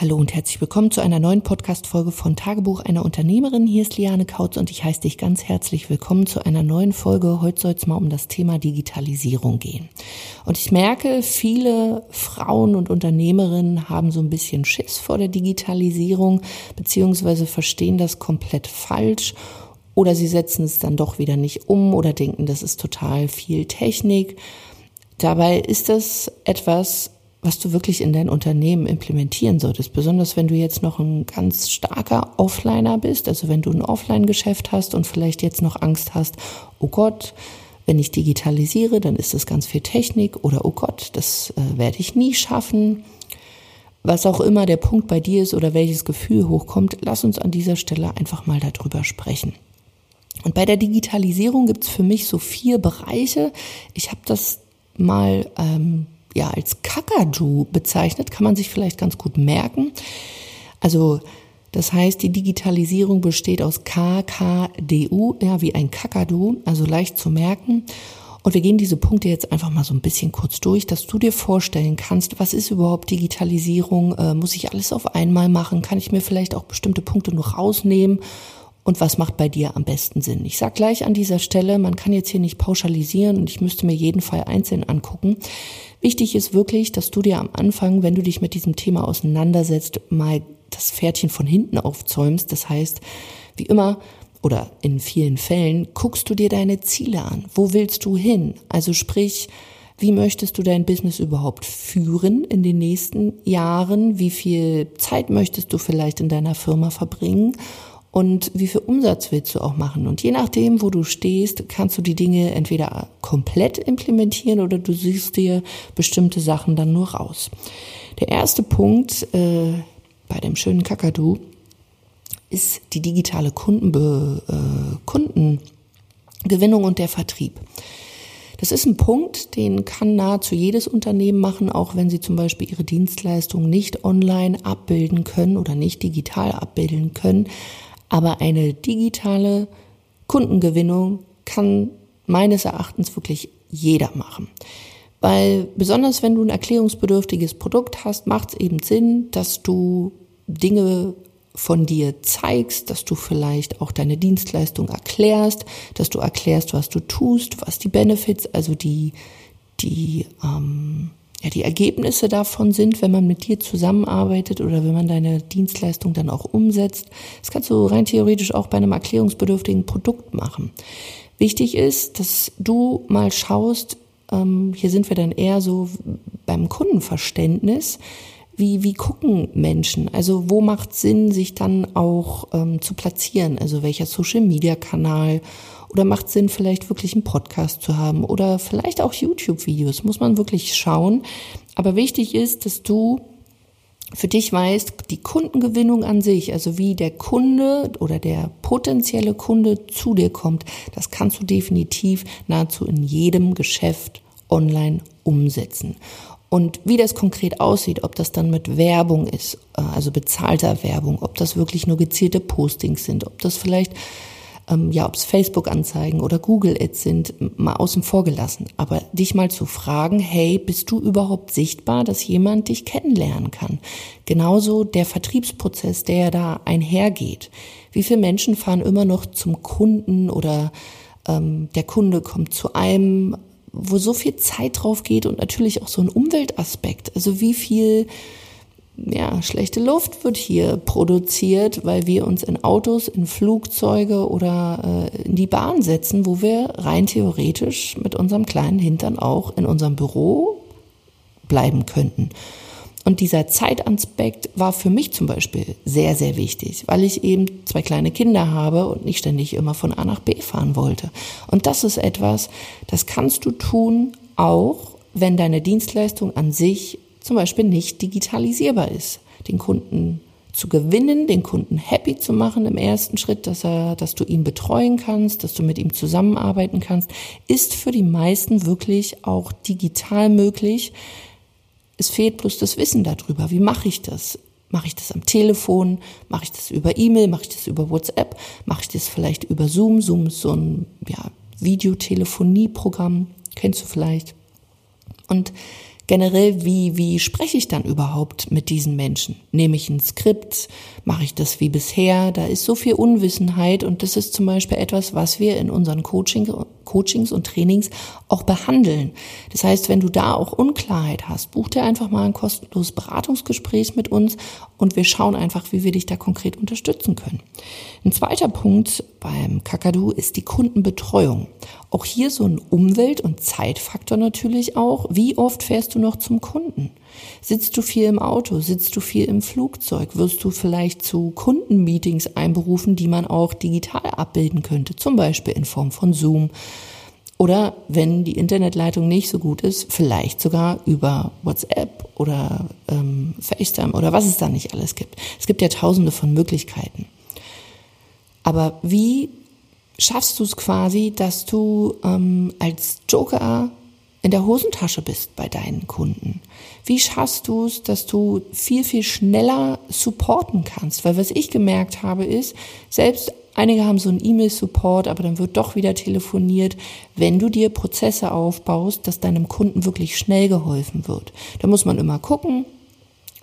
Hallo und herzlich willkommen zu einer neuen Podcast-Folge von Tagebuch einer Unternehmerin. Hier ist Liane Kautz und ich heiße dich ganz herzlich willkommen zu einer neuen Folge. Heute soll es mal um das Thema Digitalisierung gehen. Und ich merke, viele Frauen und Unternehmerinnen haben so ein bisschen Schiss vor der Digitalisierung, beziehungsweise verstehen das komplett falsch oder sie setzen es dann doch wieder nicht um oder denken, das ist total viel Technik. Dabei ist das etwas, was du wirklich in dein Unternehmen implementieren solltest. Besonders wenn du jetzt noch ein ganz starker Offliner bist, also wenn du ein Offline-Geschäft hast und vielleicht jetzt noch Angst hast, oh Gott, wenn ich digitalisiere, dann ist das ganz viel Technik oder oh Gott, das äh, werde ich nie schaffen. Was auch immer der Punkt bei dir ist oder welches Gefühl hochkommt, lass uns an dieser Stelle einfach mal darüber sprechen. Und bei der Digitalisierung gibt's für mich so vier Bereiche. Ich habe das mal ähm, ja als Kakadu bezeichnet, kann man sich vielleicht ganz gut merken. Also das heißt, die Digitalisierung besteht aus KKDU, ja, wie ein Kakadu, also leicht zu merken. Und wir gehen diese Punkte jetzt einfach mal so ein bisschen kurz durch, dass du dir vorstellen kannst, was ist überhaupt Digitalisierung? Äh, muss ich alles auf einmal machen? Kann ich mir vielleicht auch bestimmte Punkte noch rausnehmen? Und was macht bei dir am besten Sinn. Ich sage gleich an dieser Stelle, man kann jetzt hier nicht pauschalisieren und ich müsste mir jeden Fall einzeln angucken. Wichtig ist wirklich, dass du dir am Anfang, wenn du dich mit diesem Thema auseinandersetzt, mal das Pferdchen von hinten aufzäumst. Das heißt, wie immer oder in vielen Fällen guckst du dir deine Ziele an. Wo willst du hin? Also sprich, wie möchtest du dein Business überhaupt führen in den nächsten Jahren? Wie viel Zeit möchtest du vielleicht in deiner Firma verbringen? Und wie viel Umsatz willst du auch machen. Und je nachdem, wo du stehst, kannst du die Dinge entweder komplett implementieren oder du siehst dir bestimmte Sachen dann nur raus. Der erste Punkt äh, bei dem schönen Kakadu ist die digitale Kundenbe äh, Kundengewinnung und der Vertrieb. Das ist ein Punkt, den kann nahezu jedes Unternehmen machen, auch wenn sie zum Beispiel ihre Dienstleistungen nicht online abbilden können oder nicht digital abbilden können. Aber eine digitale Kundengewinnung kann meines Erachtens wirklich jeder machen. Weil besonders wenn du ein erklärungsbedürftiges Produkt hast, macht es eben Sinn, dass du Dinge von dir zeigst, dass du vielleicht auch deine Dienstleistung erklärst, dass du erklärst, was du tust, was die Benefits, also die, die ähm, ja, die Ergebnisse davon sind, wenn man mit dir zusammenarbeitet oder wenn man deine Dienstleistung dann auch umsetzt. Das kannst du rein theoretisch auch bei einem erklärungsbedürftigen Produkt machen. Wichtig ist, dass du mal schaust, ähm, hier sind wir dann eher so beim Kundenverständnis, wie, wie gucken Menschen? Also wo macht Sinn, sich dann auch ähm, zu platzieren? Also welcher Social-Media-Kanal oder macht Sinn, vielleicht wirklich einen Podcast zu haben oder vielleicht auch YouTube-Videos? Muss man wirklich schauen. Aber wichtig ist, dass du für dich weißt, die Kundengewinnung an sich, also wie der Kunde oder der potenzielle Kunde zu dir kommt, das kannst du definitiv nahezu in jedem Geschäft online umsetzen. Und wie das konkret aussieht, ob das dann mit Werbung ist, äh, also bezahlter Werbung, ob das wirklich nur gezielte Postings sind, ob das vielleicht ähm, ja, ob es Facebook-Anzeigen oder Google-Ads sind, mal außen vor gelassen. Aber dich mal zu fragen, hey, bist du überhaupt sichtbar, dass jemand dich kennenlernen kann? Genauso der Vertriebsprozess, der da einhergeht. Wie viele Menschen fahren immer noch zum Kunden oder ähm, der Kunde kommt zu einem, wo so viel Zeit drauf geht und natürlich auch so ein Umweltaspekt. Also wie viel ja, schlechte Luft wird hier produziert, weil wir uns in Autos, in Flugzeuge oder äh, in die Bahn setzen, wo wir rein theoretisch mit unserem kleinen Hintern auch in unserem Büro bleiben könnten. Und dieser Zeitaspekt war für mich zum Beispiel sehr, sehr wichtig, weil ich eben zwei kleine Kinder habe und nicht ständig immer von A nach B fahren wollte. Und das ist etwas, das kannst du tun, auch wenn deine Dienstleistung an sich zum Beispiel nicht digitalisierbar ist. Den Kunden zu gewinnen, den Kunden happy zu machen im ersten Schritt, dass er, dass du ihn betreuen kannst, dass du mit ihm zusammenarbeiten kannst, ist für die meisten wirklich auch digital möglich. Es fehlt bloß das Wissen darüber. Wie mache ich das? Mache ich das am Telefon? Mache ich das über E-Mail? Mache ich das über WhatsApp? Mache ich das vielleicht über Zoom? Zoom ist so ein ja, Videotelefonieprogramm, kennst du vielleicht. Und generell, wie, wie spreche ich dann überhaupt mit diesen Menschen? Nehme ich ein Skript? Mache ich das wie bisher? Da ist so viel Unwissenheit und das ist zum Beispiel etwas, was wir in unseren Coaching, Coachings und Trainings auch behandeln. Das heißt, wenn du da auch Unklarheit hast, buch dir einfach mal ein kostenloses Beratungsgespräch mit uns und wir schauen einfach, wie wir dich da konkret unterstützen können. Ein zweiter Punkt beim Kakadu ist die Kundenbetreuung. Auch hier so ein Umwelt- und Zeitfaktor natürlich auch. Wie oft fährst du noch zum Kunden? Sitzt du viel im Auto? Sitzt du viel im Flugzeug? Wirst du vielleicht zu Kundenmeetings einberufen, die man auch digital abbilden könnte? Zum Beispiel in Form von Zoom. Oder wenn die Internetleitung nicht so gut ist, vielleicht sogar über WhatsApp oder ähm, FaceTime oder was es da nicht alles gibt. Es gibt ja tausende von Möglichkeiten. Aber wie schaffst du es quasi, dass du ähm, als Joker in der Hosentasche bist bei deinen Kunden? Wie schaffst du es, dass du viel, viel schneller supporten kannst? Weil was ich gemerkt habe ist, selbst einige haben so einen E-Mail-Support, aber dann wird doch wieder telefoniert, wenn du dir Prozesse aufbaust, dass deinem Kunden wirklich schnell geholfen wird. Da muss man immer gucken,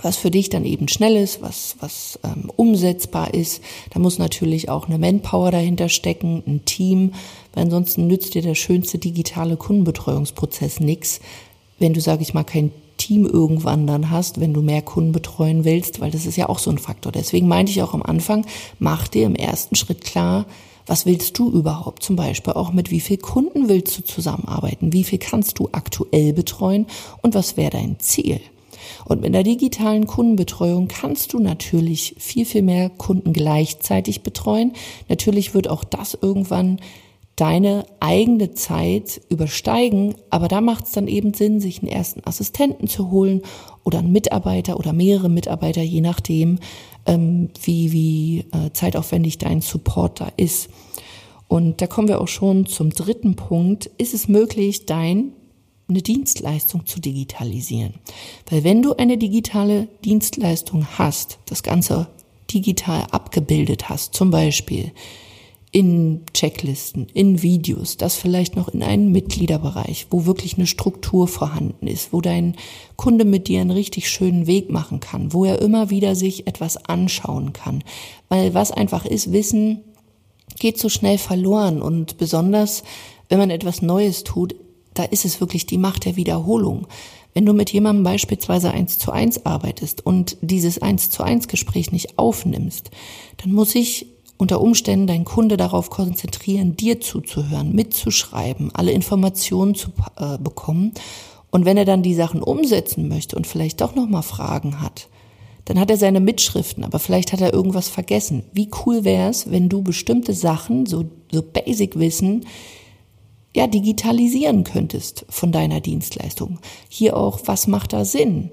was für dich dann eben schnell ist, was, was ähm, umsetzbar ist. Da muss natürlich auch eine Manpower dahinter stecken, ein Team, weil ansonsten nützt dir der schönste digitale Kundenbetreuungsprozess nichts, wenn du, sage ich mal, kein Team irgendwann dann hast, wenn du mehr Kunden betreuen willst, weil das ist ja auch so ein Faktor. Deswegen meinte ich auch am Anfang, mach dir im ersten Schritt klar, was willst du überhaupt? Zum Beispiel auch mit wie viel Kunden willst du zusammenarbeiten? Wie viel kannst du aktuell betreuen? Und was wäre dein Ziel? Und mit der digitalen Kundenbetreuung kannst du natürlich viel, viel mehr Kunden gleichzeitig betreuen. Natürlich wird auch das irgendwann deine eigene Zeit übersteigen, aber da macht es dann eben Sinn, sich einen ersten Assistenten zu holen oder einen Mitarbeiter oder mehrere Mitarbeiter, je nachdem, ähm, wie, wie äh, zeitaufwendig dein Support da ist. Und da kommen wir auch schon zum dritten Punkt. Ist es möglich, dein eine Dienstleistung zu digitalisieren. Weil wenn du eine digitale Dienstleistung hast, das Ganze digital abgebildet hast, zum Beispiel in Checklisten, in Videos, das vielleicht noch in einen Mitgliederbereich, wo wirklich eine Struktur vorhanden ist, wo dein Kunde mit dir einen richtig schönen Weg machen kann, wo er immer wieder sich etwas anschauen kann. Weil was einfach ist, Wissen geht so schnell verloren und besonders wenn man etwas Neues tut, da ist es wirklich die Macht der Wiederholung. Wenn du mit jemandem beispielsweise eins zu eins arbeitest und dieses eins zu eins Gespräch nicht aufnimmst, dann muss ich unter Umständen dein Kunde darauf konzentrieren, dir zuzuhören, mitzuschreiben, alle Informationen zu äh, bekommen. Und wenn er dann die Sachen umsetzen möchte und vielleicht doch nochmal Fragen hat, dann hat er seine Mitschriften, aber vielleicht hat er irgendwas vergessen. Wie cool wäre es, wenn du bestimmte Sachen, so, so Basic Wissen, ja, digitalisieren könntest von deiner Dienstleistung. Hier auch, was macht da Sinn?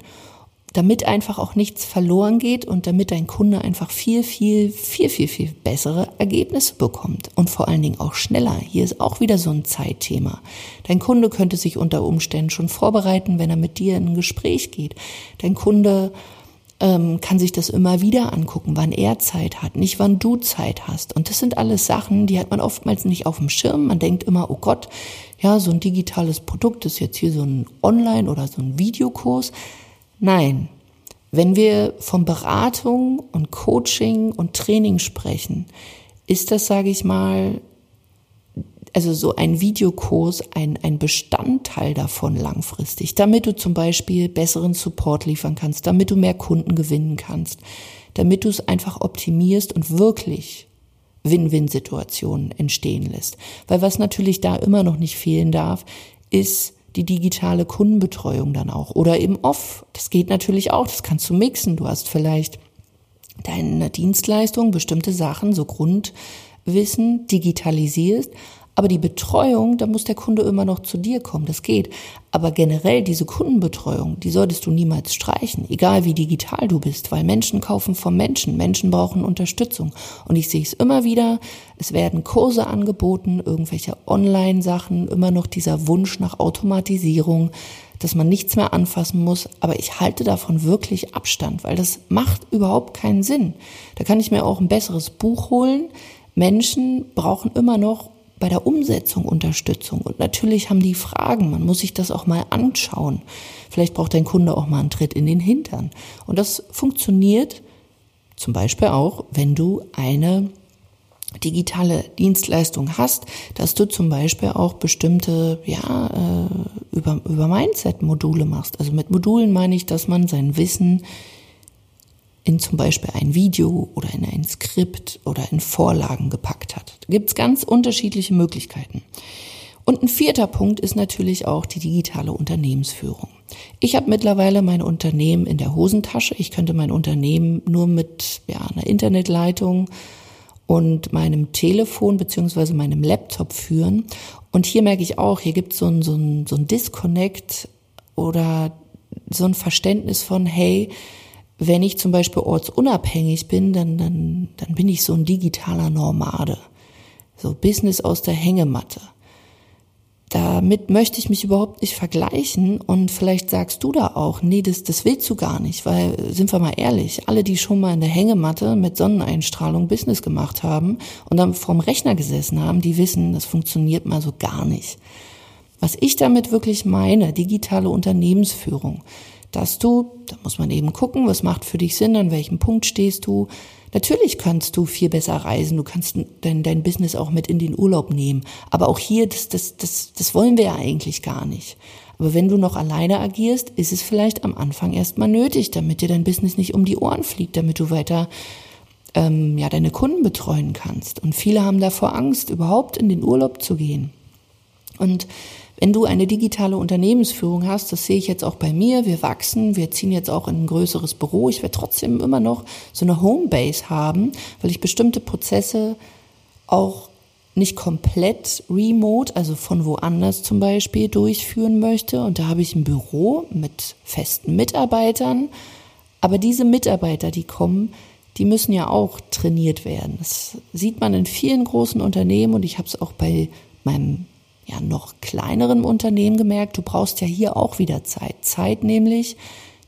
Damit einfach auch nichts verloren geht und damit dein Kunde einfach viel, viel, viel, viel, viel bessere Ergebnisse bekommt und vor allen Dingen auch schneller. Hier ist auch wieder so ein Zeitthema. Dein Kunde könnte sich unter Umständen schon vorbereiten, wenn er mit dir in ein Gespräch geht. Dein Kunde ähm, kann sich das immer wieder angucken, wann er Zeit hat, nicht wann du Zeit hast. Und das sind alles Sachen, die hat man oftmals nicht auf dem Schirm. Man denkt immer, oh Gott, ja, so ein digitales Produkt ist jetzt hier so ein Online- oder so ein Videokurs. Nein, wenn wir von Beratung und Coaching und Training sprechen, ist das, sage ich mal, also so ein Videokurs ein, ein Bestandteil davon langfristig, damit du zum Beispiel besseren Support liefern kannst, damit du mehr Kunden gewinnen kannst, damit du es einfach optimierst und wirklich Win-Win-Situationen entstehen lässt. Weil was natürlich da immer noch nicht fehlen darf, ist die digitale Kundenbetreuung dann auch oder eben off. Das geht natürlich auch, das kannst du mixen. Du hast vielleicht deine Dienstleistung, bestimmte Sachen, so Grundwissen digitalisierst, aber die Betreuung, da muss der Kunde immer noch zu dir kommen, das geht. Aber generell diese Kundenbetreuung, die solltest du niemals streichen, egal wie digital du bist, weil Menschen kaufen vom Menschen, Menschen brauchen Unterstützung. Und ich sehe es immer wieder, es werden Kurse angeboten, irgendwelche Online-Sachen, immer noch dieser Wunsch nach Automatisierung, dass man nichts mehr anfassen muss, aber ich halte davon wirklich Abstand, weil das macht überhaupt keinen Sinn. Da kann ich mir auch ein besseres Buch holen. Menschen brauchen immer noch bei der Umsetzung Unterstützung. Und natürlich haben die Fragen. Man muss sich das auch mal anschauen. Vielleicht braucht dein Kunde auch mal einen Tritt in den Hintern. Und das funktioniert zum Beispiel auch, wenn du eine digitale Dienstleistung hast, dass du zum Beispiel auch bestimmte, ja, äh, über, über Mindset-Module machst. Also mit Modulen meine ich, dass man sein Wissen in zum Beispiel ein Video oder in ein Skript oder in Vorlagen gepackt hat. Da gibt es ganz unterschiedliche Möglichkeiten. Und ein vierter Punkt ist natürlich auch die digitale Unternehmensführung. Ich habe mittlerweile mein Unternehmen in der Hosentasche. Ich könnte mein Unternehmen nur mit ja, einer Internetleitung und meinem Telefon beziehungsweise meinem Laptop führen. Und hier merke ich auch, hier gibt so es so ein, so ein Disconnect oder so ein Verständnis von, hey, wenn ich zum Beispiel ortsunabhängig bin, dann, dann, dann bin ich so ein digitaler Nomade. So Business aus der Hängematte. Damit möchte ich mich überhaupt nicht vergleichen und vielleicht sagst du da auch, nee, das, das willst du gar nicht, weil, sind wir mal ehrlich, alle, die schon mal in der Hängematte mit Sonneneinstrahlung Business gemacht haben und dann vorm Rechner gesessen haben, die wissen, das funktioniert mal so gar nicht. Was ich damit wirklich meine, digitale Unternehmensführung, dass du, da muss man eben gucken, was macht für dich Sinn, an welchem Punkt stehst du. Natürlich kannst du viel besser reisen, du kannst dein, dein Business auch mit in den Urlaub nehmen. Aber auch hier, das, das, das, das wollen wir ja eigentlich gar nicht. Aber wenn du noch alleine agierst, ist es vielleicht am Anfang erstmal nötig, damit dir dein Business nicht um die Ohren fliegt, damit du weiter ähm, ja, deine Kunden betreuen kannst. Und viele haben davor Angst, überhaupt in den Urlaub zu gehen. Und wenn du eine digitale Unternehmensführung hast, das sehe ich jetzt auch bei mir, wir wachsen, wir ziehen jetzt auch in ein größeres Büro. Ich werde trotzdem immer noch so eine Homebase haben, weil ich bestimmte Prozesse auch nicht komplett remote, also von woanders zum Beispiel durchführen möchte. Und da habe ich ein Büro mit festen Mitarbeitern. Aber diese Mitarbeiter, die kommen, die müssen ja auch trainiert werden. Das sieht man in vielen großen Unternehmen und ich habe es auch bei meinem ja noch kleineren Unternehmen gemerkt, du brauchst ja hier auch wieder Zeit. Zeit nämlich,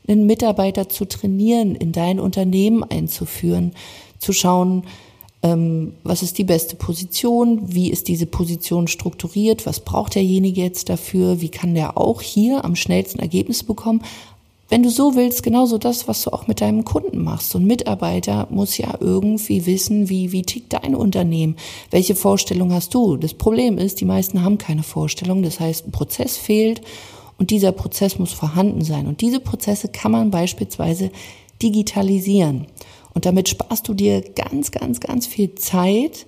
einen Mitarbeiter zu trainieren, in dein Unternehmen einzuführen, zu schauen, ähm, was ist die beste Position, wie ist diese Position strukturiert, was braucht derjenige jetzt dafür, wie kann der auch hier am schnellsten Ergebnisse bekommen, wenn du so willst, genauso das, was du auch mit deinem Kunden machst. So ein Mitarbeiter muss ja irgendwie wissen, wie, wie tickt dein Unternehmen? Welche Vorstellung hast du? Das Problem ist, die meisten haben keine Vorstellung. Das heißt, ein Prozess fehlt und dieser Prozess muss vorhanden sein. Und diese Prozesse kann man beispielsweise digitalisieren. Und damit sparst du dir ganz, ganz, ganz viel Zeit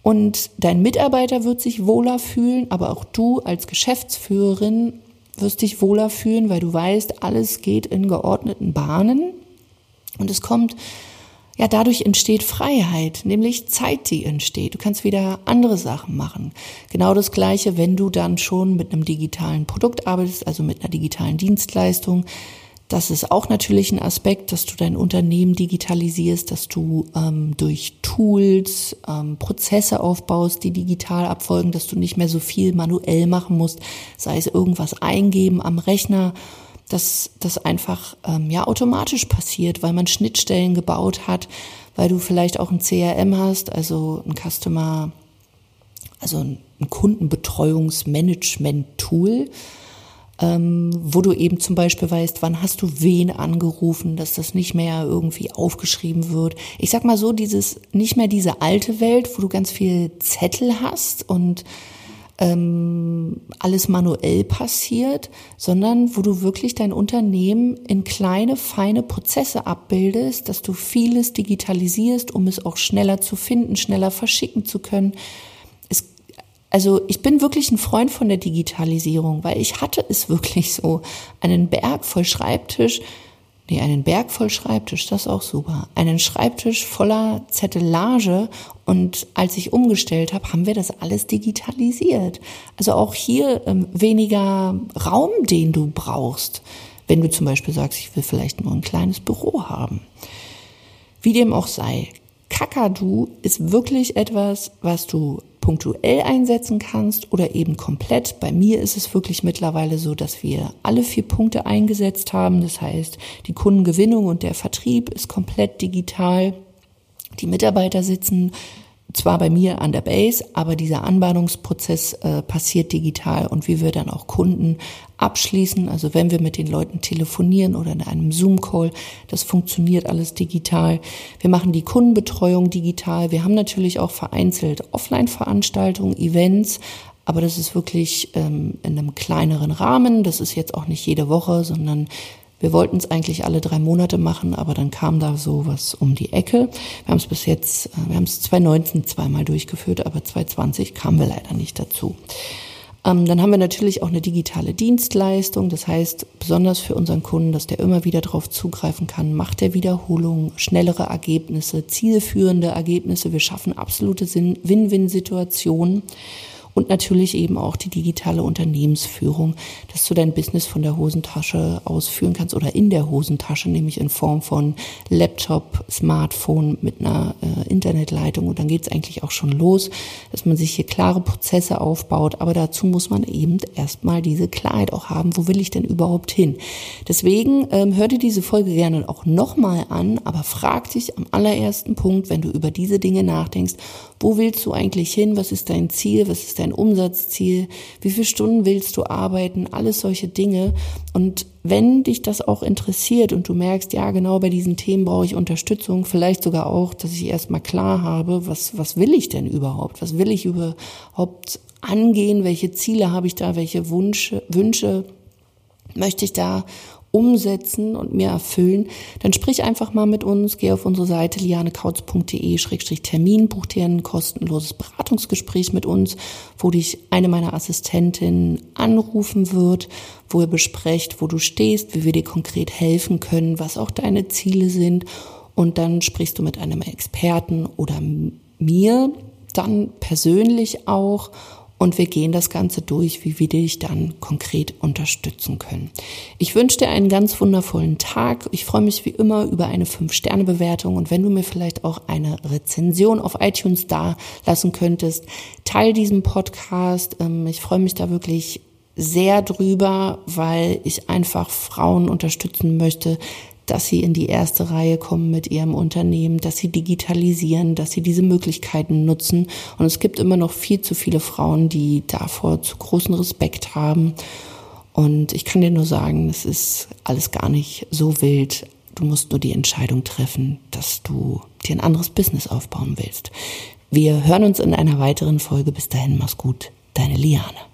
und dein Mitarbeiter wird sich wohler fühlen, aber auch du als Geschäftsführerin wirst dich wohler fühlen, weil du weißt, alles geht in geordneten Bahnen und es kommt, ja, dadurch entsteht Freiheit, nämlich Zeit, die entsteht. Du kannst wieder andere Sachen machen. Genau das Gleiche, wenn du dann schon mit einem digitalen Produkt arbeitest, also mit einer digitalen Dienstleistung, das ist auch natürlich ein Aspekt, dass du dein Unternehmen digitalisierst, dass du ähm, durch Tools ähm, Prozesse aufbaust, die digital abfolgen, dass du nicht mehr so viel manuell machen musst, sei es irgendwas eingeben am Rechner, dass das einfach ähm, ja automatisch passiert, weil man Schnittstellen gebaut hat, weil du vielleicht auch ein CRM hast, also ein Customer, also ein Kundenbetreuungsmanagement-Tool ähm, wo du eben zum Beispiel weißt, wann hast du wen angerufen, dass das nicht mehr irgendwie aufgeschrieben wird. Ich sag mal so, dieses, nicht mehr diese alte Welt, wo du ganz viel Zettel hast und ähm, alles manuell passiert, sondern wo du wirklich dein Unternehmen in kleine, feine Prozesse abbildest, dass du vieles digitalisierst, um es auch schneller zu finden, schneller verschicken zu können. Also ich bin wirklich ein Freund von der Digitalisierung, weil ich hatte es wirklich so. Einen Berg voll Schreibtisch, nee, einen Berg voll Schreibtisch, das ist auch super. Einen Schreibtisch voller Zettelage und als ich umgestellt habe, haben wir das alles digitalisiert. Also auch hier ähm, weniger Raum, den du brauchst, wenn du zum Beispiel sagst, ich will vielleicht nur ein kleines Büro haben. Wie dem auch sei, Kakadu ist wirklich etwas, was du punktuell einsetzen kannst oder eben komplett. Bei mir ist es wirklich mittlerweile so, dass wir alle vier Punkte eingesetzt haben. Das heißt, die Kundengewinnung und der Vertrieb ist komplett digital. Die Mitarbeiter sitzen zwar bei mir an der Base, aber dieser Anbahnungsprozess äh, passiert digital und wie wir dann auch Kunden abschließen, also wenn wir mit den Leuten telefonieren oder in einem Zoom-Call, das funktioniert alles digital. Wir machen die Kundenbetreuung digital. Wir haben natürlich auch vereinzelt Offline-Veranstaltungen, Events, aber das ist wirklich ähm, in einem kleineren Rahmen. Das ist jetzt auch nicht jede Woche, sondern wir wollten es eigentlich alle drei Monate machen, aber dann kam da so was um die Ecke. Wir haben es bis jetzt, äh, wir haben es 2019 zweimal durchgeführt, aber 2020 kamen wir leider nicht dazu. Ähm, dann haben wir natürlich auch eine digitale Dienstleistung. Das heißt, besonders für unseren Kunden, dass der immer wieder darauf zugreifen kann, macht der Wiederholung, schnellere Ergebnisse, zielführende Ergebnisse. Wir schaffen absolute Win-Win-Situationen und natürlich eben auch die digitale Unternehmensführung, dass du dein Business von der Hosentasche ausführen kannst oder in der Hosentasche, nämlich in Form von Laptop, Smartphone mit einer äh, Internetleitung und dann geht es eigentlich auch schon los, dass man sich hier klare Prozesse aufbaut, aber dazu muss man eben erstmal diese Klarheit auch haben, wo will ich denn überhaupt hin? Deswegen ähm, hör dir diese Folge gerne auch nochmal an, aber frag dich am allerersten Punkt, wenn du über diese Dinge nachdenkst, wo willst du eigentlich hin? Was ist dein Ziel? Was ist dein Umsatzziel? Wie viele Stunden willst du arbeiten? Alles solche Dinge. Und wenn dich das auch interessiert und du merkst, ja, genau bei diesen Themen brauche ich Unterstützung, vielleicht sogar auch, dass ich erstmal klar habe, was, was will ich denn überhaupt? Was will ich überhaupt angehen? Welche Ziele habe ich da? Welche Wünsche, Wünsche möchte ich da umsetzen und mir erfüllen, dann sprich einfach mal mit uns, geh auf unsere Seite lianekautz.de-termin, buch dir ein kostenloses Beratungsgespräch mit uns, wo dich eine meiner Assistentinnen anrufen wird, wo ihr besprecht, wo du stehst, wie wir dir konkret helfen können, was auch deine Ziele sind. Und dann sprichst du mit einem Experten oder mir dann persönlich auch und wir gehen das Ganze durch, wie wir dich dann konkret unterstützen können. Ich wünsche dir einen ganz wundervollen Tag. Ich freue mich wie immer über eine 5-Sterne-Bewertung und wenn du mir vielleicht auch eine Rezension auf iTunes da lassen könntest, teil diesen Podcast. Ähm, ich freue mich da wirklich sehr drüber, weil ich einfach Frauen unterstützen möchte, dass sie in die erste Reihe kommen mit ihrem Unternehmen, dass sie digitalisieren, dass sie diese Möglichkeiten nutzen. Und es gibt immer noch viel zu viele Frauen, die davor zu großen Respekt haben. Und ich kann dir nur sagen, es ist alles gar nicht so wild. Du musst nur die Entscheidung treffen, dass du dir ein anderes Business aufbauen willst. Wir hören uns in einer weiteren Folge. Bis dahin, mach's gut. Deine Liane.